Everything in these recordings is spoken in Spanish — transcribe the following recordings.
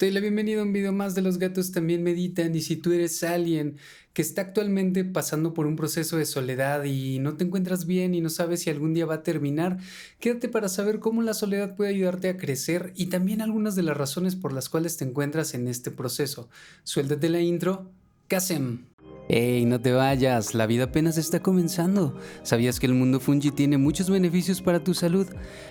Te doy la bienvenida a un video más de Los gatos también meditan y si tú eres alguien que está actualmente pasando por un proceso de soledad y no te encuentras bien y no sabes si algún día va a terminar, quédate para saber cómo la soledad puede ayudarte a crecer y también algunas de las razones por las cuales te encuentras en este proceso. Suéltate la intro, Kasem. Hey, no te vayas, la vida apenas está comenzando. ¿Sabías que el mundo fungi tiene muchos beneficios para tu salud?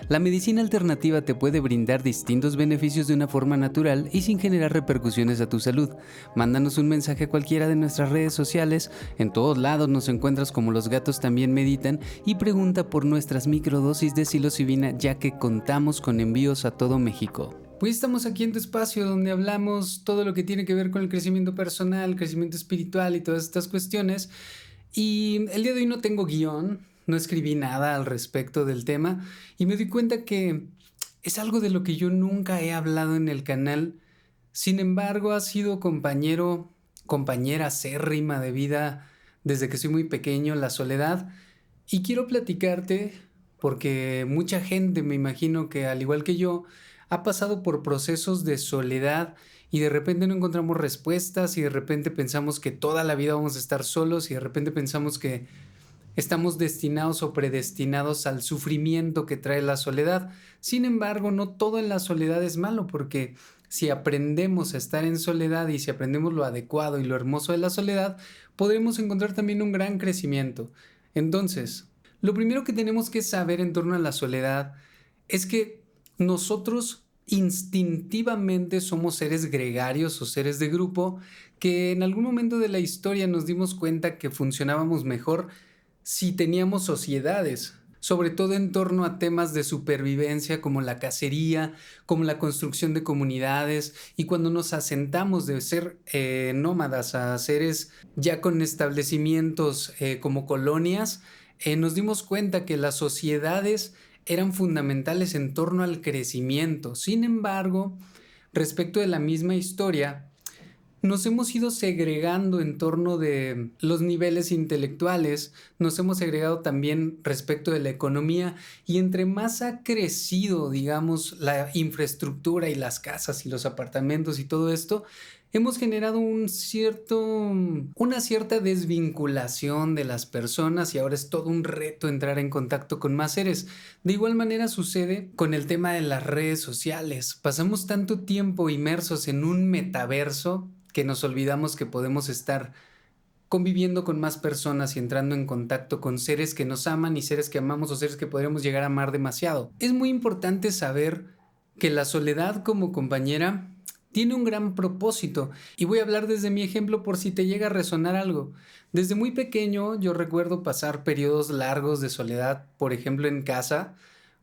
La medicina alternativa te puede brindar distintos beneficios de una forma natural y sin generar repercusiones a tu salud. Mándanos un mensaje a cualquiera de nuestras redes sociales, en todos lados nos encuentras como los gatos también meditan y pregunta por nuestras microdosis de psilocibina ya que contamos con envíos a todo México. Pues estamos aquí en tu espacio donde hablamos todo lo que tiene que ver con el crecimiento personal, crecimiento espiritual y todas estas cuestiones. Y el día de hoy no tengo guion, no escribí nada al respecto del tema y me di cuenta que es algo de lo que yo nunca he hablado en el canal. Sin embargo, ha sido compañero, compañera acérrima de vida desde que soy muy pequeño, la soledad. Y quiero platicarte porque mucha gente, me imagino que al igual que yo, ha pasado por procesos de soledad y de repente no encontramos respuestas y de repente pensamos que toda la vida vamos a estar solos y de repente pensamos que estamos destinados o predestinados al sufrimiento que trae la soledad. Sin embargo, no todo en la soledad es malo porque si aprendemos a estar en soledad y si aprendemos lo adecuado y lo hermoso de la soledad, podremos encontrar también un gran crecimiento. Entonces, lo primero que tenemos que saber en torno a la soledad es que nosotros instintivamente somos seres gregarios o seres de grupo que en algún momento de la historia nos dimos cuenta que funcionábamos mejor si teníamos sociedades, sobre todo en torno a temas de supervivencia como la cacería, como la construcción de comunidades y cuando nos asentamos de ser eh, nómadas a seres ya con establecimientos eh, como colonias, eh, nos dimos cuenta que las sociedades eran fundamentales en torno al crecimiento. Sin embargo, respecto de la misma historia, nos hemos ido segregando en torno de los niveles intelectuales, nos hemos segregado también respecto de la economía y entre más ha crecido, digamos, la infraestructura y las casas y los apartamentos y todo esto, hemos generado un cierto, una cierta desvinculación de las personas y ahora es todo un reto entrar en contacto con más seres. De igual manera sucede con el tema de las redes sociales. Pasamos tanto tiempo inmersos en un metaverso que nos olvidamos que podemos estar conviviendo con más personas y entrando en contacto con seres que nos aman y seres que amamos o seres que podríamos llegar a amar demasiado. Es muy importante saber que la soledad como compañera tiene un gran propósito y voy a hablar desde mi ejemplo por si te llega a resonar algo. Desde muy pequeño yo recuerdo pasar periodos largos de soledad, por ejemplo en casa,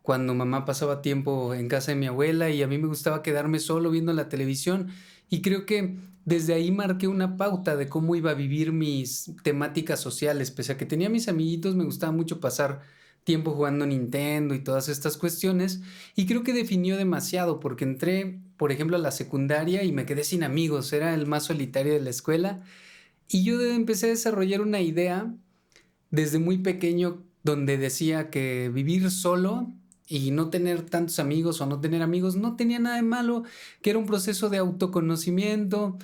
cuando mamá pasaba tiempo en casa de mi abuela y a mí me gustaba quedarme solo viendo la televisión y creo que desde ahí marqué una pauta de cómo iba a vivir mis temáticas sociales, pese a que tenía mis amiguitos, me gustaba mucho pasar tiempo jugando Nintendo y todas estas cuestiones. Y creo que definió demasiado porque entré, por ejemplo, a la secundaria y me quedé sin amigos, era el más solitario de la escuela. Y yo empecé a desarrollar una idea desde muy pequeño donde decía que vivir solo y no tener tantos amigos o no tener amigos no tenía nada de malo, que era un proceso de autoconocimiento.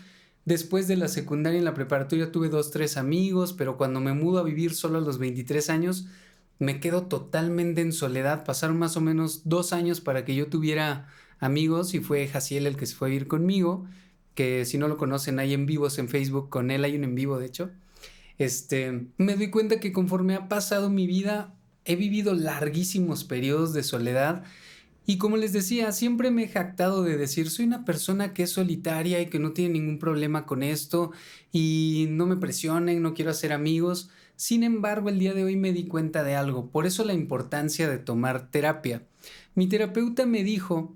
Después de la secundaria en la preparatoria tuve dos, tres amigos, pero cuando me mudo a vivir solo a los 23 años, me quedo totalmente en soledad. Pasaron más o menos dos años para que yo tuviera amigos y fue Jaciel el que se fue a ir conmigo, que si no lo conocen hay en vivos en Facebook, con él hay un en vivo de hecho. Este, me doy cuenta que conforme ha pasado mi vida, he vivido larguísimos periodos de soledad y como les decía, siempre me he jactado de decir, soy una persona que es solitaria y que no tiene ningún problema con esto y no me presionen, no quiero hacer amigos. Sin embargo, el día de hoy me di cuenta de algo, por eso la importancia de tomar terapia. Mi terapeuta me dijo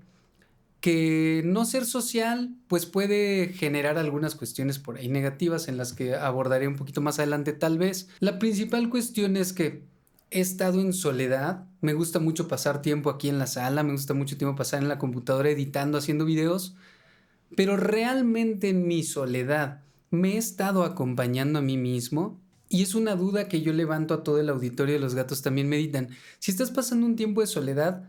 que no ser social pues puede generar algunas cuestiones por ahí negativas en las que abordaré un poquito más adelante tal vez. La principal cuestión es que he estado en soledad, me gusta mucho pasar tiempo aquí en la sala, me gusta mucho tiempo pasar en la computadora editando, haciendo videos, pero realmente en mi soledad me he estado acompañando a mí mismo y es una duda que yo levanto a todo el auditorio de los gatos también meditan. Si estás pasando un tiempo de soledad,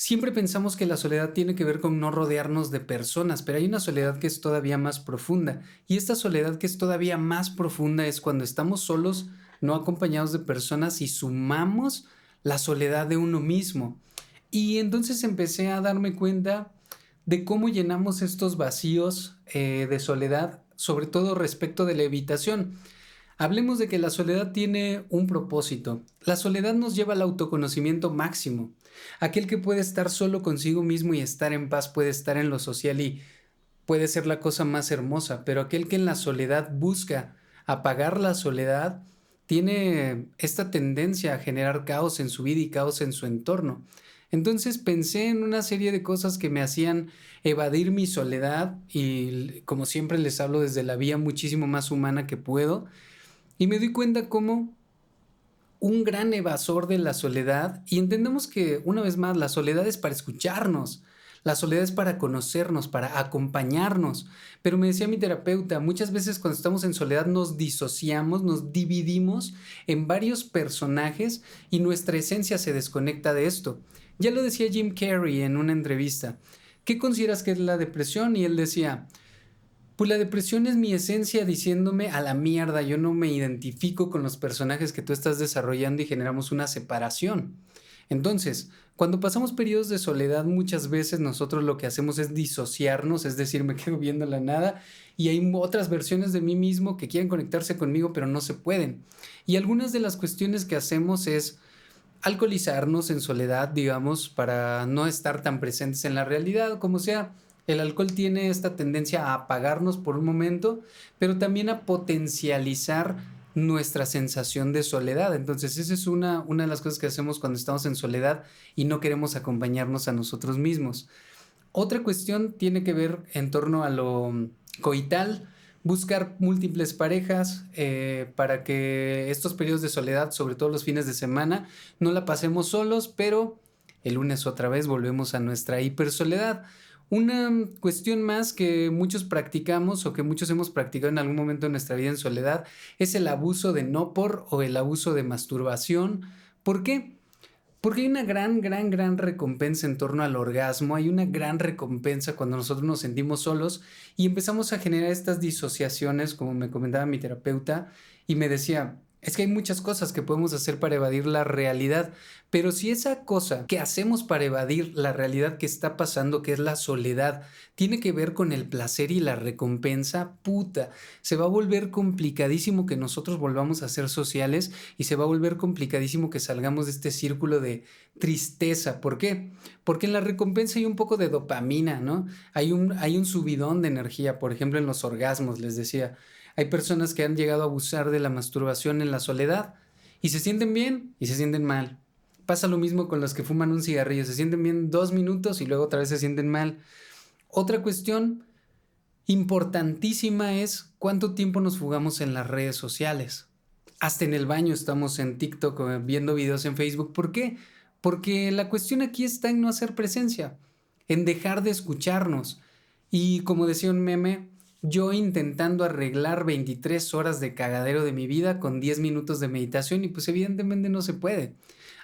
Siempre pensamos que la soledad tiene que ver con no rodearnos de personas, pero hay una soledad que es todavía más profunda. Y esta soledad que es todavía más profunda es cuando estamos solos, no acompañados de personas y sumamos la soledad de uno mismo. Y entonces empecé a darme cuenta de cómo llenamos estos vacíos eh, de soledad, sobre todo respecto de la evitación. Hablemos de que la soledad tiene un propósito. La soledad nos lleva al autoconocimiento máximo. Aquel que puede estar solo consigo mismo y estar en paz puede estar en lo social y puede ser la cosa más hermosa, pero aquel que en la soledad busca apagar la soledad tiene esta tendencia a generar caos en su vida y caos en su entorno. Entonces pensé en una serie de cosas que me hacían evadir mi soledad y como siempre les hablo desde la vía muchísimo más humana que puedo y me doy cuenta cómo un gran evasor de la soledad y entendemos que una vez más la soledad es para escucharnos, la soledad es para conocernos, para acompañarnos. Pero me decía mi terapeuta, muchas veces cuando estamos en soledad nos disociamos, nos dividimos en varios personajes y nuestra esencia se desconecta de esto. Ya lo decía Jim Carrey en una entrevista. ¿Qué consideras que es la depresión? Y él decía, pues la depresión es mi esencia diciéndome a la mierda, yo no me identifico con los personajes que tú estás desarrollando y generamos una separación. Entonces, cuando pasamos periodos de soledad, muchas veces nosotros lo que hacemos es disociarnos, es decir, me quedo viendo la nada y hay otras versiones de mí mismo que quieren conectarse conmigo, pero no se pueden. Y algunas de las cuestiones que hacemos es alcoholizarnos en soledad, digamos, para no estar tan presentes en la realidad, como sea el alcohol tiene esta tendencia a apagarnos por un momento, pero también a potencializar nuestra sensación de soledad. Entonces, esa es una, una de las cosas que hacemos cuando estamos en soledad y no queremos acompañarnos a nosotros mismos. Otra cuestión tiene que ver en torno a lo coital, buscar múltiples parejas eh, para que estos periodos de soledad, sobre todo los fines de semana, no la pasemos solos, pero el lunes otra vez volvemos a nuestra hipersoledad. Una cuestión más que muchos practicamos o que muchos hemos practicado en algún momento de nuestra vida en soledad es el abuso de no por o el abuso de masturbación. ¿Por qué? Porque hay una gran, gran, gran recompensa en torno al orgasmo, hay una gran recompensa cuando nosotros nos sentimos solos y empezamos a generar estas disociaciones, como me comentaba mi terapeuta, y me decía, es que hay muchas cosas que podemos hacer para evadir la realidad, pero si esa cosa que hacemos para evadir la realidad que está pasando, que es la soledad, tiene que ver con el placer y la recompensa, puta, se va a volver complicadísimo que nosotros volvamos a ser sociales y se va a volver complicadísimo que salgamos de este círculo de tristeza. ¿Por qué? Porque en la recompensa hay un poco de dopamina, ¿no? Hay un, hay un subidón de energía, por ejemplo, en los orgasmos, les decía. Hay personas que han llegado a abusar de la masturbación en la soledad y se sienten bien y se sienten mal. Pasa lo mismo con los que fuman un cigarrillo, se sienten bien dos minutos y luego otra vez se sienten mal. Otra cuestión importantísima es cuánto tiempo nos fugamos en las redes sociales. Hasta en el baño estamos en TikTok viendo videos en Facebook. ¿Por qué? Porque la cuestión aquí está en no hacer presencia, en dejar de escucharnos. Y como decía un meme, yo intentando arreglar 23 horas de cagadero de mi vida con 10 minutos de meditación y pues evidentemente no se puede.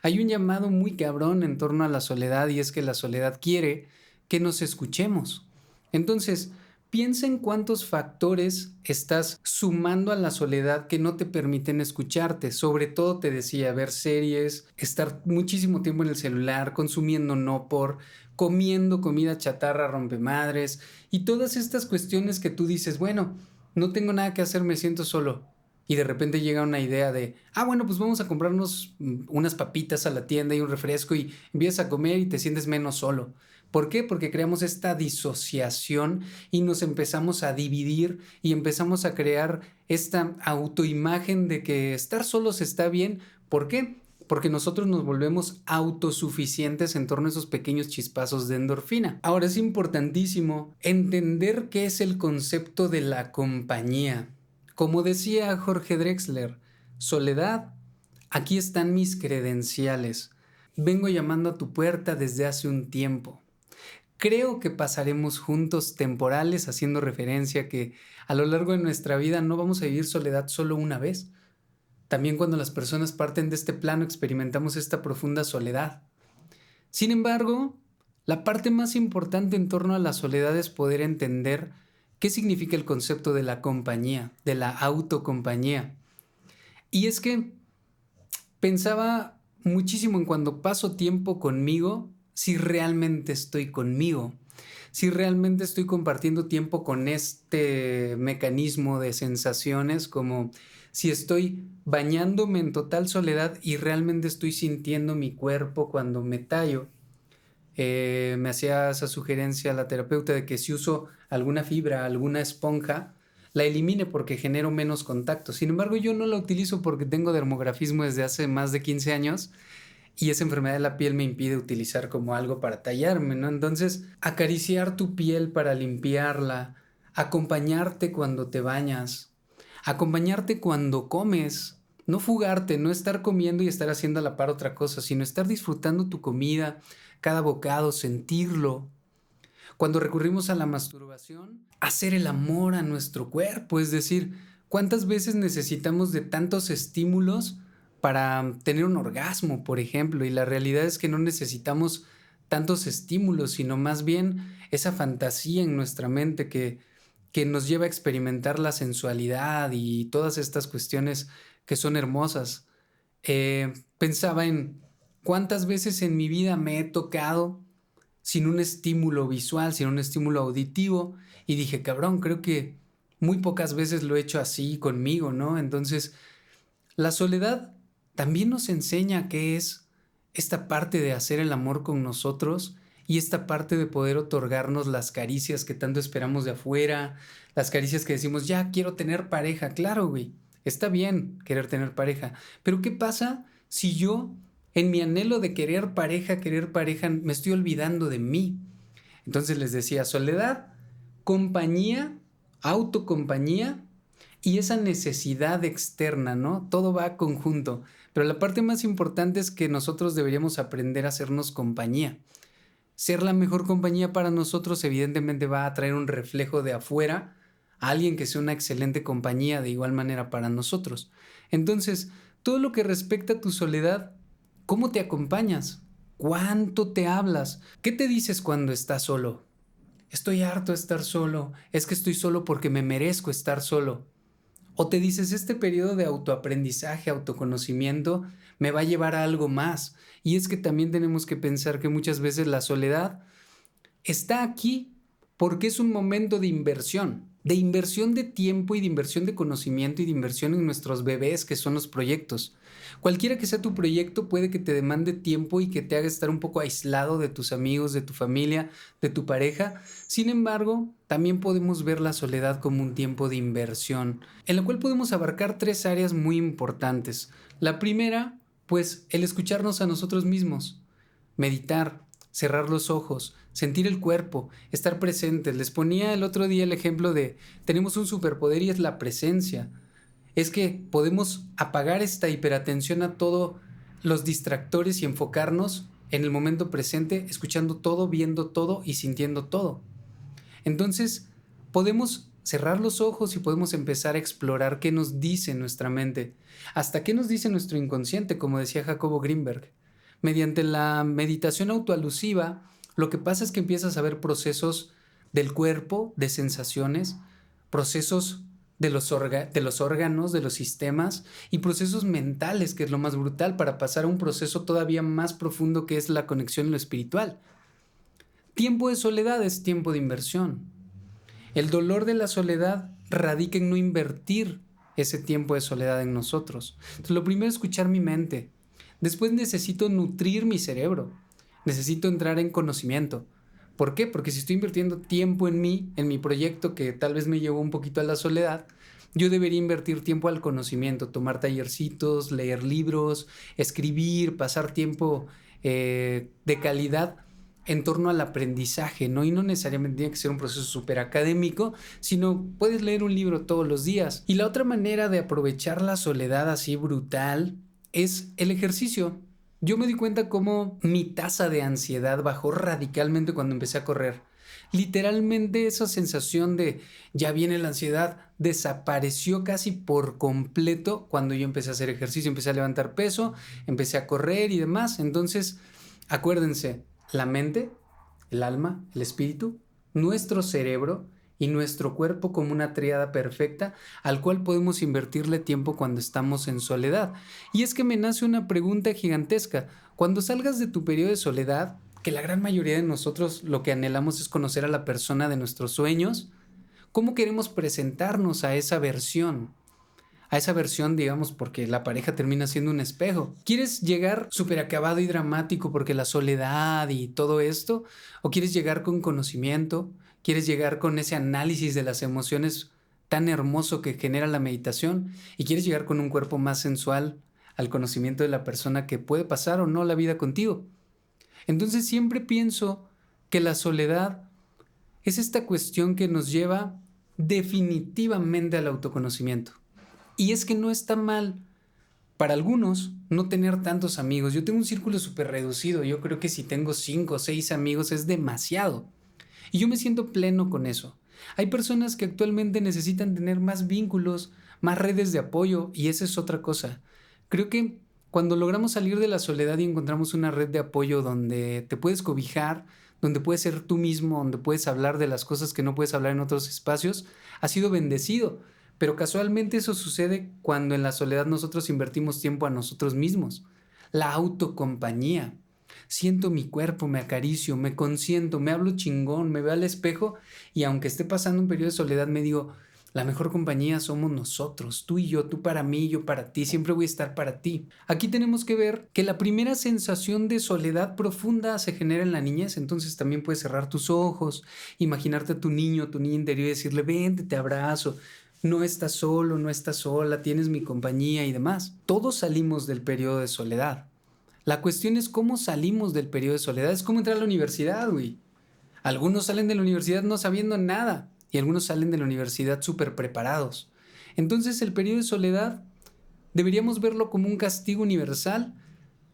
Hay un llamado muy cabrón en torno a la soledad y es que la soledad quiere que nos escuchemos. Entonces, piensa en cuántos factores estás sumando a la soledad que no te permiten escucharte. Sobre todo te decía, ver series, estar muchísimo tiempo en el celular, consumiendo no por, comiendo comida chatarra, rompemadres y todas estas cuestiones que tú dices, bueno, no tengo nada que hacer, me siento solo. Y de repente llega una idea de, ah, bueno, pues vamos a comprarnos mm, unas papitas a la tienda y un refresco y empiezas a comer y te sientes menos solo. ¿Por qué? Porque creamos esta disociación y nos empezamos a dividir y empezamos a crear esta autoimagen de que estar solos está bien. ¿Por qué? porque nosotros nos volvemos autosuficientes en torno a esos pequeños chispazos de endorfina. Ahora es importantísimo entender qué es el concepto de la compañía. Como decía Jorge Drexler, soledad, aquí están mis credenciales. Vengo llamando a tu puerta desde hace un tiempo. Creo que pasaremos juntos temporales haciendo referencia que a lo largo de nuestra vida no vamos a vivir soledad solo una vez, también cuando las personas parten de este plano experimentamos esta profunda soledad. Sin embargo, La parte más importante en torno a la soledad es poder entender qué significa el concepto de la compañía, de la autocompañía. Y es que pensaba muchísimo en cuando paso tiempo conmigo, si realmente estoy conmigo, si realmente estoy compartiendo tiempo con este mecanismo de sensaciones, como si estoy bañándome en total soledad y realmente estoy sintiendo mi cuerpo cuando me tallo. Eh, me hacía esa sugerencia la terapeuta de que si uso alguna fibra, alguna esponja, la elimine porque genero menos contacto. Sin embargo, yo no la utilizo porque tengo dermografismo desde hace más de 15 años y esa enfermedad de la piel me impide utilizar como algo para tallarme, ¿no? Entonces, acariciar tu piel para limpiarla, acompañarte cuando te bañas, acompañarte cuando comes, no fugarte, no estar comiendo y estar haciendo a la par otra cosa, sino estar disfrutando tu comida, cada bocado, sentirlo. Cuando recurrimos a la masturbación, hacer el amor a nuestro cuerpo, es decir, ¿cuántas veces necesitamos de tantos estímulos para tener un orgasmo, por ejemplo? Y la realidad es que no necesitamos tantos estímulos, sino más bien esa fantasía en nuestra mente que, que nos lleva a experimentar la sensualidad y todas estas cuestiones que son hermosas. Eh, pensaba en cuántas veces en mi vida me he tocado sin un estímulo visual, sin un estímulo auditivo, y dije, cabrón, creo que muy pocas veces lo he hecho así conmigo, ¿no? Entonces, la soledad también nos enseña qué es esta parte de hacer el amor con nosotros y esta parte de poder otorgarnos las caricias que tanto esperamos de afuera, las caricias que decimos, ya quiero tener pareja, claro, güey, está bien querer tener pareja, pero ¿qué pasa si yo en mi anhelo de querer pareja, querer pareja, me estoy olvidando de mí. Entonces les decía, soledad, compañía, autocompañía y esa necesidad externa, ¿no? Todo va conjunto. Pero la parte más importante es que nosotros deberíamos aprender a hacernos compañía. Ser la mejor compañía para nosotros evidentemente va a traer un reflejo de afuera, a alguien que sea una excelente compañía de igual manera para nosotros. Entonces, todo lo que respecta a tu soledad, ¿Cómo te acompañas? ¿Cuánto te hablas? ¿Qué te dices cuando estás solo? Estoy harto de estar solo. Es que estoy solo porque me merezco estar solo. O te dices, este periodo de autoaprendizaje, autoconocimiento, me va a llevar a algo más. Y es que también tenemos que pensar que muchas veces la soledad está aquí porque es un momento de inversión de inversión de tiempo y de inversión de conocimiento y de inversión en nuestros bebés que son los proyectos. Cualquiera que sea tu proyecto puede que te demande tiempo y que te haga estar un poco aislado de tus amigos, de tu familia, de tu pareja. Sin embargo, también podemos ver la soledad como un tiempo de inversión, en la cual podemos abarcar tres áreas muy importantes. La primera, pues el escucharnos a nosotros mismos, meditar, cerrar los ojos, sentir el cuerpo, estar presentes. Les ponía el otro día el ejemplo de tenemos un superpoder y es la presencia. Es que podemos apagar esta hiperatención a todos los distractores y enfocarnos en el momento presente, escuchando todo, viendo todo y sintiendo todo. Entonces, podemos cerrar los ojos y podemos empezar a explorar qué nos dice nuestra mente, hasta qué nos dice nuestro inconsciente, como decía Jacobo Greenberg. Mediante la meditación autoalusiva, lo que pasa es que empiezas a ver procesos del cuerpo, de sensaciones, procesos de los, de los órganos, de los sistemas y procesos mentales, que es lo más brutal, para pasar a un proceso todavía más profundo que es la conexión en lo espiritual. Tiempo de soledad es tiempo de inversión. El dolor de la soledad radica en no invertir ese tiempo de soledad en nosotros. Entonces, lo primero es escuchar mi mente, Después necesito nutrir mi cerebro. Necesito entrar en conocimiento. ¿Por qué? Porque si estoy invirtiendo tiempo en mí, en mi proyecto que tal vez me llevó un poquito a la soledad, yo debería invertir tiempo al conocimiento, tomar tallercitos, leer libros, escribir, pasar tiempo eh, de calidad en torno al aprendizaje, ¿no? Y no necesariamente tiene que ser un proceso súper académico, sino puedes leer un libro todos los días. Y la otra manera de aprovechar la soledad así brutal es el ejercicio. Yo me di cuenta cómo mi tasa de ansiedad bajó radicalmente cuando empecé a correr. Literalmente esa sensación de ya viene la ansiedad desapareció casi por completo cuando yo empecé a hacer ejercicio, empecé a levantar peso, empecé a correr y demás. Entonces, acuérdense, la mente el alma, el espíritu, nuestro cerebro y nuestro cuerpo como una triada perfecta al cual podemos invertirle tiempo cuando estamos en soledad. Y es que me nace una pregunta gigantesca. Cuando salgas de tu periodo de soledad, que la gran mayoría de nosotros lo que anhelamos es conocer a la persona de nuestros sueños, ¿cómo queremos presentarnos a esa versión? a esa versión, digamos, porque la pareja termina siendo un espejo. ¿Quieres llegar súper acabado y dramático porque la soledad y todo esto? ¿O quieres llegar con conocimiento? ¿Quieres llegar con ese análisis de las emociones tan hermoso que genera la meditación? ¿Y quieres llegar con un cuerpo más sensual al conocimiento de la persona que puede pasar o no la vida contigo? Entonces siempre pienso que la soledad es esta cuestión que nos lleva definitivamente al autoconocimiento. Y es que no está mal para algunos no tener tantos amigos. Yo tengo un círculo súper reducido. Yo creo que si tengo cinco o seis amigos es demasiado. Y yo me siento pleno con eso. Hay personas que actualmente necesitan tener más vínculos, más redes de apoyo y esa es otra cosa. Creo que cuando logramos salir de la soledad y encontramos una red de apoyo donde te puedes cobijar, donde puedes ser tú mismo, donde puedes hablar de las cosas que no puedes hablar en otros espacios, ha sido bendecido. Pero casualmente eso sucede cuando en la soledad nosotros invertimos tiempo a nosotros mismos. La autocompañía. Siento mi cuerpo, me acaricio, me consiento, me hablo chingón, me veo al espejo y aunque esté pasando un periodo de soledad me digo, la mejor compañía somos nosotros, tú y yo, tú para mí, yo para ti, siempre voy a estar para ti. Aquí tenemos que ver que la primera sensación de soledad profunda se genera en la niñez, entonces también puedes cerrar tus ojos, imaginarte a tu niño, tu niña interior y decirle, vente, te abrazo, no estás solo, no estás sola, tienes mi compañía y demás. Todos salimos del periodo de soledad. La cuestión es cómo salimos del periodo de soledad. Es como entrar a la universidad, güey. Algunos salen de la universidad no sabiendo nada y algunos salen de la universidad súper preparados. Entonces el periodo de soledad deberíamos verlo como un castigo universal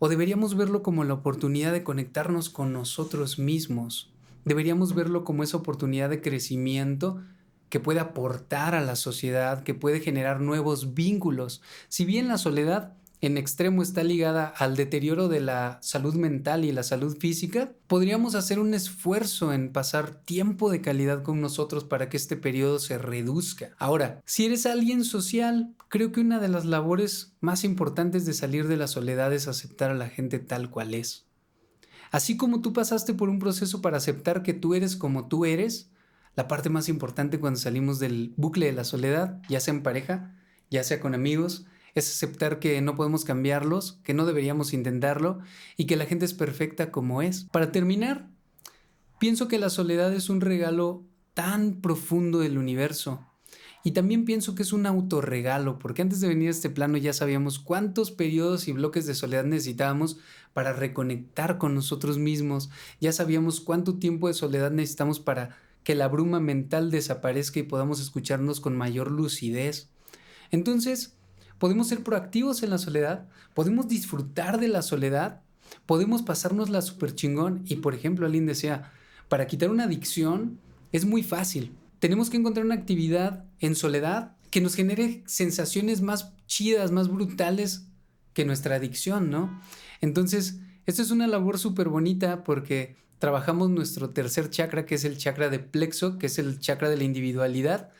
o deberíamos verlo como la oportunidad de conectarnos con nosotros mismos. Deberíamos verlo como esa oportunidad de crecimiento que puede aportar a la sociedad, que puede generar nuevos vínculos. Si bien la soledad en extremo está ligada al deterioro de la salud mental y la salud física, podríamos hacer un esfuerzo en pasar tiempo de calidad con nosotros para que este periodo se reduzca. Ahora, si eres alguien social, creo que una de las labores más importantes de salir de la soledad es aceptar a la gente tal cual es. Así como tú pasaste por un proceso para aceptar que tú eres como tú eres, la parte más importante cuando salimos del bucle de la soledad, ya sea en pareja, ya sea con amigos, es aceptar que no podemos cambiarlos, que no deberíamos intentarlo y que la gente es perfecta como es. Para terminar, pienso que la soledad es un regalo tan profundo del universo. Y también pienso que es un autorregalo, porque antes de venir a este plano ya sabíamos cuántos periodos y bloques de soledad necesitábamos para reconectar con nosotros mismos, ya sabíamos cuánto tiempo de soledad necesitamos para que la bruma mental desaparezca y podamos escucharnos con mayor lucidez. Entonces, podemos ser proactivos en la soledad, podemos disfrutar de la soledad, podemos pasarnos la super chingón y, por ejemplo, alguien decía, para quitar una adicción es muy fácil. Tenemos que encontrar una actividad en soledad que nos genere sensaciones más chidas, más brutales que nuestra adicción, ¿no? Entonces, esto es una labor súper bonita porque trabajamos nuestro tercer chakra, que es el chakra de plexo, que es el chakra de la individualidad,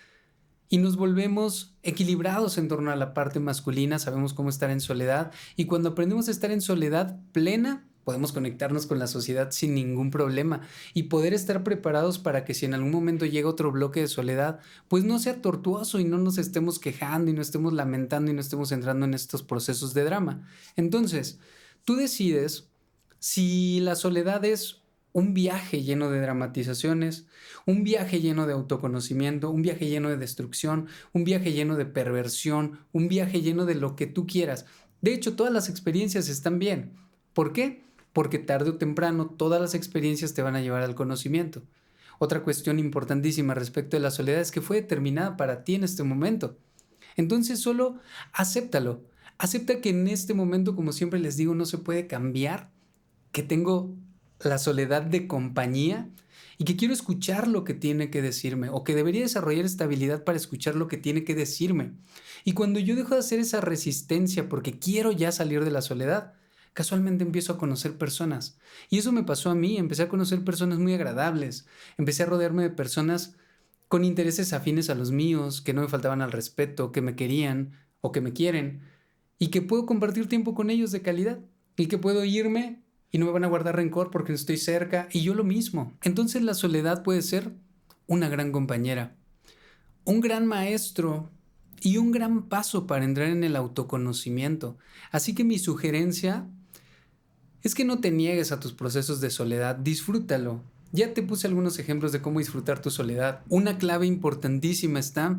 y nos volvemos equilibrados en torno a la parte masculina, sabemos cómo estar en soledad, y cuando aprendemos a estar en soledad plena, podemos conectarnos con la sociedad sin ningún problema y poder estar preparados para que si en algún momento llega otro bloque de soledad, pues no sea tortuoso y no nos estemos quejando y no estemos lamentando y no estemos entrando en estos procesos de drama. Entonces, tú decides si la soledad es un viaje lleno de dramatizaciones, un viaje lleno de autoconocimiento, un viaje lleno de destrucción, un viaje lleno de perversión, un viaje lleno de lo que tú quieras. De hecho, todas las experiencias están bien. ¿Por qué? Porque tarde o temprano todas las experiencias te van a llevar al conocimiento. Otra cuestión importantísima respecto de la soledad es que fue determinada para ti en este momento. Entonces solo acéptalo. Acepta que en este momento, como siempre les digo, no se puede cambiar, que tengo la soledad de compañía y que quiero escuchar lo que tiene que decirme o que debería desarrollar estabilidad para escuchar lo que tiene que decirme. Y cuando yo dejo de hacer esa resistencia porque quiero ya salir de la soledad, casualmente empiezo a conocer personas. Y eso me pasó a mí, empecé a conocer personas muy agradables, empecé a rodearme de personas con intereses afines a los míos, que no me faltaban al respeto, que me querían o que me quieren, y que puedo compartir tiempo con ellos de calidad, y que puedo irme y no me van a guardar rencor porque estoy cerca, y yo lo mismo. Entonces la soledad puede ser una gran compañera, un gran maestro y un gran paso para entrar en el autoconocimiento. Así que mi sugerencia es que no te niegues a tus procesos de soledad, disfrútalo. Ya te puse algunos ejemplos de cómo disfrutar tu soledad. Una clave importantísima está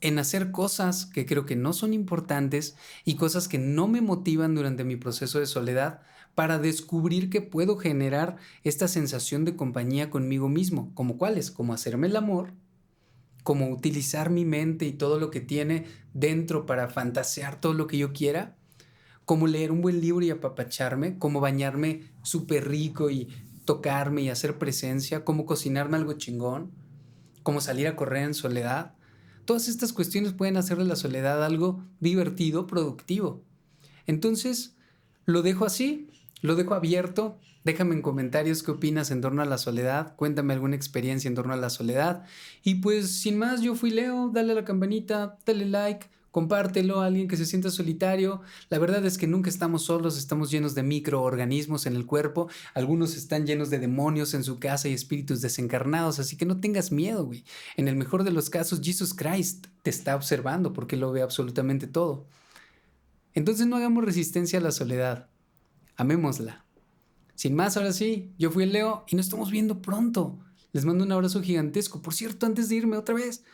en hacer cosas que creo que no son importantes y cosas que no me motivan durante mi proceso de soledad para descubrir que puedo generar esta sensación de compañía conmigo mismo, como cuáles, como hacerme el amor, como utilizar mi mente y todo lo que tiene dentro para fantasear todo lo que yo quiera, como leer un buen libro y apapacharme, como bañarme súper rico y tocarme y hacer presencia, como cocinarme algo chingón, como salir a correr en soledad. Todas estas cuestiones pueden hacer de la soledad algo divertido, productivo. Entonces, lo dejo así, lo dejo abierto. Déjame en comentarios qué opinas en torno a la soledad. Cuéntame alguna experiencia en torno a la soledad. Y pues sin más, yo fui Leo. Dale la campanita, dale like, compártelo a alguien que se sienta solitario. La verdad es que nunca estamos solos, estamos llenos de microorganismos en el cuerpo. Algunos están llenos de demonios en su casa y espíritus desencarnados. Así que no tengas miedo, güey. En el mejor de los casos, Jesus Christ te está observando porque lo ve absolutamente todo. Entonces no hagamos resistencia a la soledad amémosla. Sin más, ahora sí, yo fui el Leo y nos estamos viendo pronto. Les mando un abrazo gigantesco. Por cierto, antes de irme otra vez,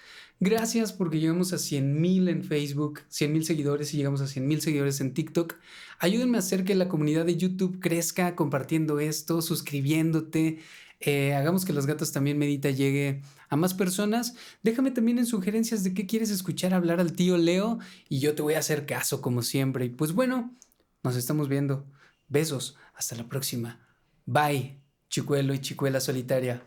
gracias porque llegamos a 100 mil en Facebook, 100 mil seguidores y llegamos a 100 mil seguidores en TikTok. Ayúdenme a hacer que la comunidad de YouTube crezca compartiendo esto, suscribiéndote. Eh, hagamos que los gatos también medita llegue a más personas. Déjame también en sugerencias de qué quieres escuchar hablar al tío Leo y yo te voy a hacer caso como siempre. Y pues bueno, nos estamos viendo. Besos, hasta la próxima. Bye, chicuelo y chicuela solitaria.